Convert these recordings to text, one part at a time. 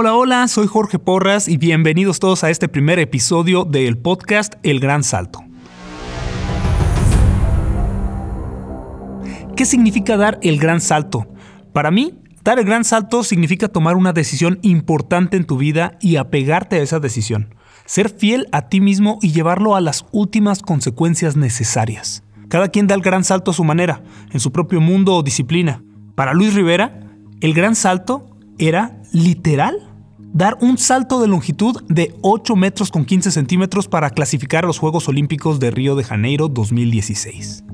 Hola, hola, soy Jorge Porras y bienvenidos todos a este primer episodio del podcast El Gran Salto. ¿Qué significa dar el gran salto? Para mí, dar el gran salto significa tomar una decisión importante en tu vida y apegarte a esa decisión. Ser fiel a ti mismo y llevarlo a las últimas consecuencias necesarias. Cada quien da el gran salto a su manera, en su propio mundo o disciplina. Para Luis Rivera, el gran salto era literal dar un salto de longitud de 8 metros con 15 centímetros para clasificar a los Juegos Olímpicos de Río de Janeiro 2016.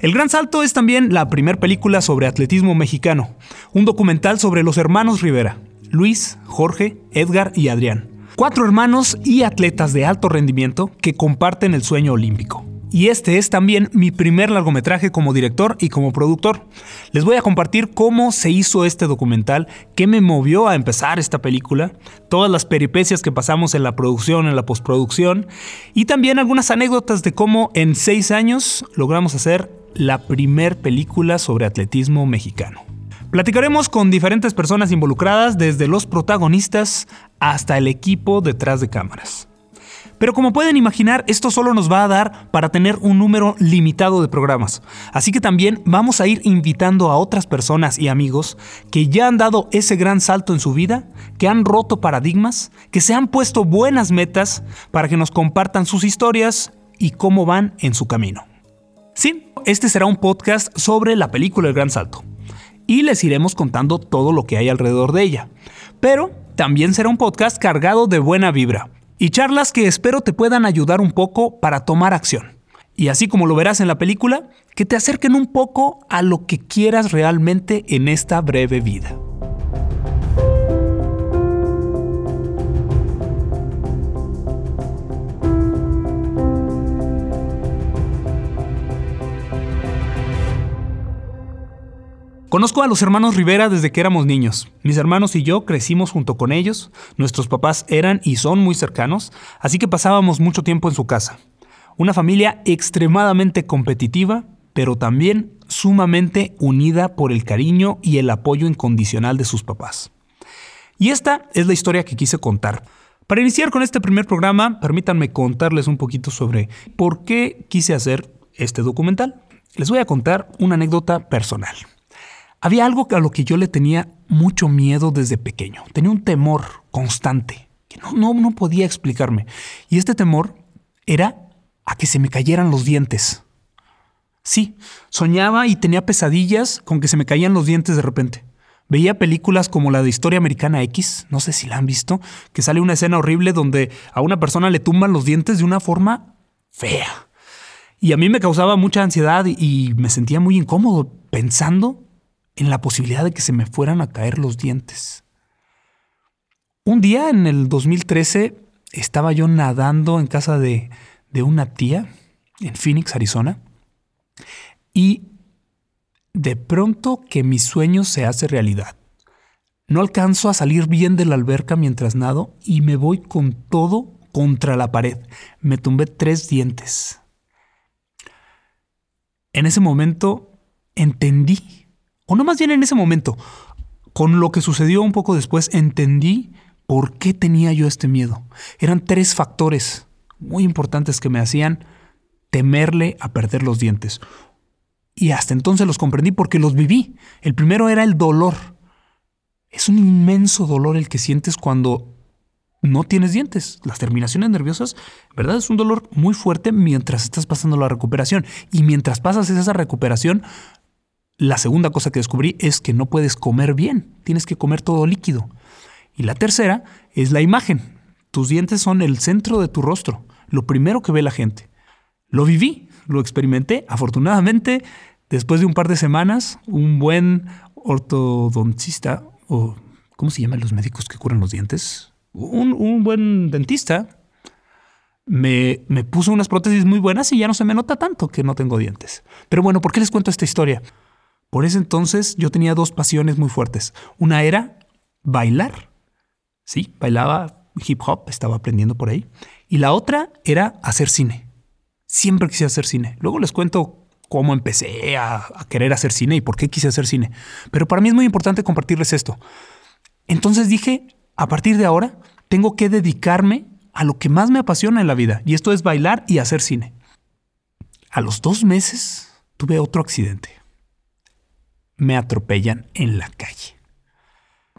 El Gran Salto es también la primera película sobre atletismo mexicano, un documental sobre los hermanos Rivera, Luis, Jorge, Edgar y Adrián. Cuatro hermanos y atletas de alto rendimiento que comparten el sueño olímpico. Y este es también mi primer largometraje como director y como productor. Les voy a compartir cómo se hizo este documental, qué me movió a empezar esta película, todas las peripecias que pasamos en la producción, en la postproducción, y también algunas anécdotas de cómo en seis años logramos hacer la primer película sobre atletismo mexicano. Platicaremos con diferentes personas involucradas, desde los protagonistas hasta el equipo detrás de cámaras. Pero como pueden imaginar, esto solo nos va a dar para tener un número limitado de programas. Así que también vamos a ir invitando a otras personas y amigos que ya han dado ese gran salto en su vida, que han roto paradigmas, que se han puesto buenas metas para que nos compartan sus historias y cómo van en su camino. Sí, este será un podcast sobre la película El Gran Salto. Y les iremos contando todo lo que hay alrededor de ella. Pero también será un podcast cargado de buena vibra y charlas que espero te puedan ayudar un poco para tomar acción. Y así como lo verás en la película, que te acerquen un poco a lo que quieras realmente en esta breve vida. Conozco a los hermanos Rivera desde que éramos niños. Mis hermanos y yo crecimos junto con ellos, nuestros papás eran y son muy cercanos, así que pasábamos mucho tiempo en su casa. Una familia extremadamente competitiva, pero también sumamente unida por el cariño y el apoyo incondicional de sus papás. Y esta es la historia que quise contar. Para iniciar con este primer programa, permítanme contarles un poquito sobre por qué quise hacer este documental. Les voy a contar una anécdota personal. Había algo a lo que yo le tenía mucho miedo desde pequeño. Tenía un temor constante que no, no, no podía explicarme. Y este temor era a que se me cayeran los dientes. Sí, soñaba y tenía pesadillas con que se me caían los dientes de repente. Veía películas como la de Historia Americana X, no sé si la han visto, que sale una escena horrible donde a una persona le tumban los dientes de una forma fea. Y a mí me causaba mucha ansiedad y me sentía muy incómodo pensando en la posibilidad de que se me fueran a caer los dientes. Un día en el 2013 estaba yo nadando en casa de, de una tía en Phoenix, Arizona, y de pronto que mi sueño se hace realidad. No alcanzo a salir bien de la alberca mientras nado y me voy con todo contra la pared. Me tumbé tres dientes. En ese momento entendí o no más bien en ese momento, con lo que sucedió un poco después, entendí por qué tenía yo este miedo. Eran tres factores muy importantes que me hacían temerle a perder los dientes. Y hasta entonces los comprendí porque los viví. El primero era el dolor. Es un inmenso dolor el que sientes cuando no tienes dientes. Las terminaciones nerviosas, ¿verdad? Es un dolor muy fuerte mientras estás pasando la recuperación. Y mientras pasas esa recuperación, la segunda cosa que descubrí es que no puedes comer bien, tienes que comer todo líquido. Y la tercera es la imagen. Tus dientes son el centro de tu rostro, lo primero que ve la gente. Lo viví, lo experimenté. Afortunadamente, después de un par de semanas, un buen ortodoncista, o ¿cómo se llaman los médicos que curan los dientes? Un, buen dentista me, me puso unas prótesis muy buenas y ya no se me nota tanto que no tengo dientes. Pero bueno, ¿por qué les cuento esta historia? Por ese entonces yo tenía dos pasiones muy fuertes. Una era bailar. Sí, bailaba hip hop, estaba aprendiendo por ahí. Y la otra era hacer cine. Siempre quise hacer cine. Luego les cuento cómo empecé a, a, querer hacer cine y por qué quise hacer cine. Pero para mí es muy importante compartirles esto. Entonces dije, a partir de ahora tengo que dedicarme a lo que más me apasiona en la vida, y esto es bailar y hacer cine. A los dos meses tuve otro accidente. Me atropellan en la calle.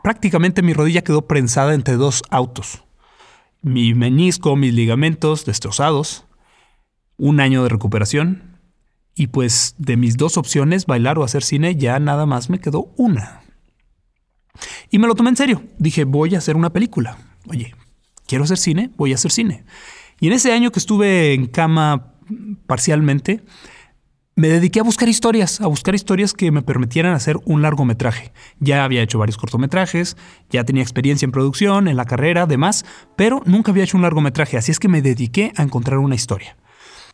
Prácticamente mi rodilla quedó prensada entre dos autos. Mi menisco, mis ligamentos destrozados, un año de recuperación, y pues de mis dos opciones, bailar o hacer cine, ya nada más me quedó una. Y me lo tomé en serio. Dije, voy a hacer una película. Oye, quiero hacer cine, voy a hacer cine. Y en ese año que estuve en cama parcialmente, me dediqué a buscar historias, a buscar historias que me permitieran hacer un largometraje. Ya había hecho varios cortometrajes, ya tenía experiencia en producción, en la carrera, demás, pero nunca había hecho un largometraje, así es que me dediqué a encontrar una historia.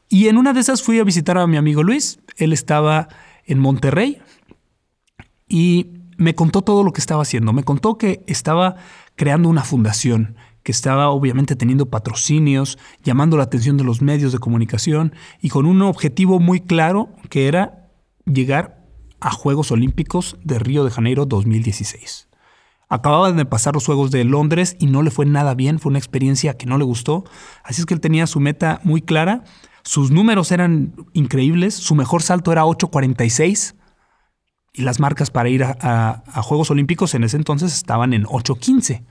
Y en una de esas fui a visitar a mi amigo Luis, él estaba en Monterrey y me contó todo lo que estaba haciendo, me contó que estaba creando una fundación, que estaba obviamente teniendo patrocinios, llamando la atención de los medios de comunicación y con un objetivo muy claro que era llegar a Juegos Olímpicos de Río de Janeiro 2016. Acababan de pasar los Juegos de Londres y no le fue nada bien, fue una experiencia que no le gustó, así es que él tenía su meta muy clara sus números eran increíbles, su mejor salto era 8.46 y las marcas para ir a, Juegos Olímpicos en ese entonces estaban en 8.15.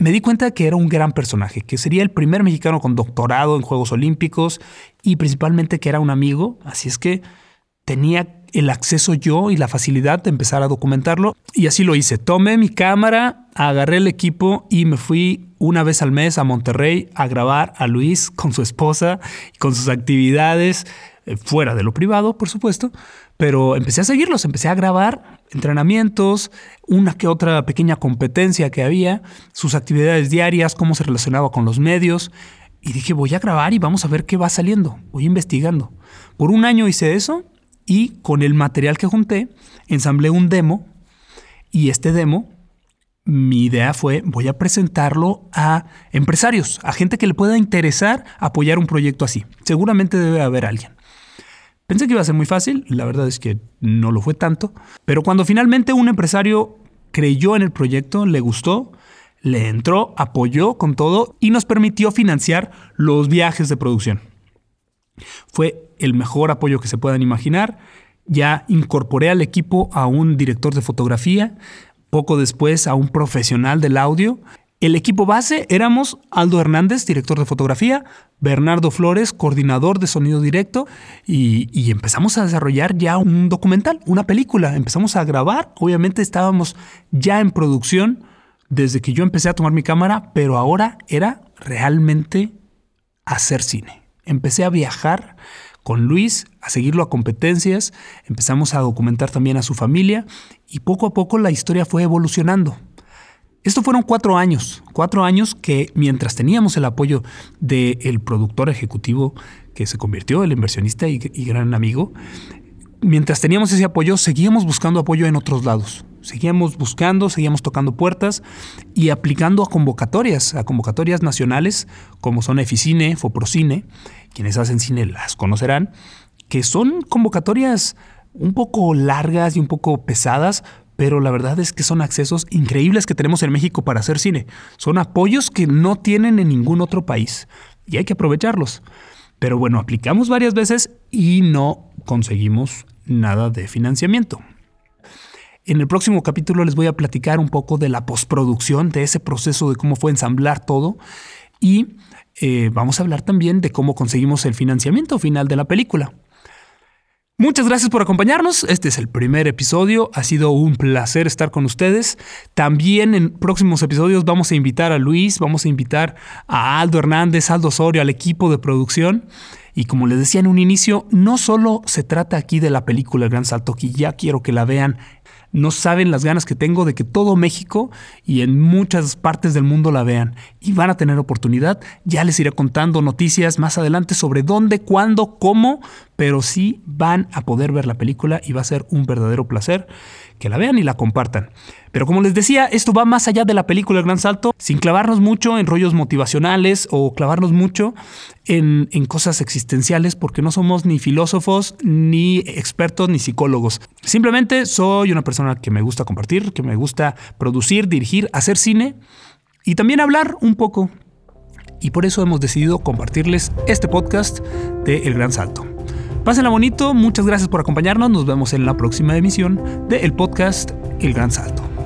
Me di cuenta que era un gran personaje, que sería el primer mexicano con doctorado en Juegos Olímpicos y principalmente que era un amigo, así es que tenía el acceso yo y la facilidad de empezar a documentarlo. Y así lo hice. Tomé mi cámara, agarré el equipo y me fui una vez al mes a Monterrey a grabar a Luis con su esposa y con sus actividades, eh, fuera de lo privado, por supuesto. Pero empecé a seguirlos, empecé a grabar entrenamientos, una que otra pequeña competencia que había, sus actividades diarias, cómo se relacionaba con los medios. Y dije, voy a grabar y vamos a ver qué va saliendo. Voy investigando. Por un año hice eso y con el material que junté ensamblé un demo y este demo mi idea fue voy a presentarlo a empresarios, a gente que le pueda interesar apoyar un proyecto así. Seguramente debe haber alguien. Pensé que iba a ser muy fácil, la verdad es que no lo fue tanto, pero cuando finalmente un empresario creyó en el proyecto, le gustó, le entró, apoyó con todo y nos permitió financiar los viajes de producción. Fue el mejor apoyo que se puedan imaginar. Ya incorporé al equipo a un director de fotografía, poco después a un profesional del audio. El equipo base éramos Aldo Hernández, director de fotografía, Bernardo Flores, coordinador de sonido directo, y, empezamos a desarrollar ya un documental, una película. Empezamos a grabar, obviamente estábamos ya en producción desde que yo empecé a tomar mi cámara, pero ahora era realmente hacer cine. Empecé a viajar con Luis, a seguirlo a competencias, empezamos a documentar también a su familia y poco a poco la historia fue evolucionando. Esto fueron cuatro años, cuatro años que mientras teníamos el apoyo del productor ejecutivo que se convirtió el inversionista y, y gran amigo, mientras teníamos ese apoyo seguíamos buscando apoyo en otros lados. Seguíamos buscando, seguíamos tocando puertas y aplicando a convocatorias, a convocatorias nacionales como son Eficine, Foprocine, quienes hacen cine las conocerán, que son convocatorias un poco largas y un poco pesadas, pero la verdad es que son accesos increíbles que tenemos en México para hacer cine. Son apoyos que no tienen en ningún otro país y hay que aprovecharlos. Pero bueno, aplicamos varias veces y no conseguimos nada de financiamiento. En el próximo capítulo les voy a platicar un poco de la postproducción, de ese proceso de cómo fue ensamblar todo y eh, vamos a hablar también de cómo conseguimos el financiamiento final de la película. Muchas gracias por acompañarnos. Este es el primer episodio. Ha sido un placer estar con ustedes. También en próximos episodios vamos a invitar a Luis, vamos a invitar a Aldo Hernández, Aldo Osorio, al equipo de producción. Y como les decía en un inicio, no solo se trata aquí de la película El Gran Salto, que ya quiero que la vean no saben las ganas que tengo de que todo México y en muchas partes del mundo la vean. Y van a tener oportunidad. Ya les iré contando noticias más adelante sobre dónde, cuándo, cómo, pero sí van a poder ver la película y va a ser un verdadero placer que la vean y la compartan. Pero como les decía, esto va más allá de la película El Gran Salto, sin clavarnos mucho en rollos motivacionales o clavarnos mucho en, en, cosas existenciales, porque no somos ni filósofos, ni expertos, ni psicólogos. Simplemente soy una persona que me gusta compartir, que me gusta producir, dirigir, hacer cine y también hablar un poco. Y por eso hemos decidido compartirles este podcast de El Gran Salto. Pásenla bonito, muchas gracias por acompañarnos, nos vemos en la próxima emisión del podcast El Gran Salto.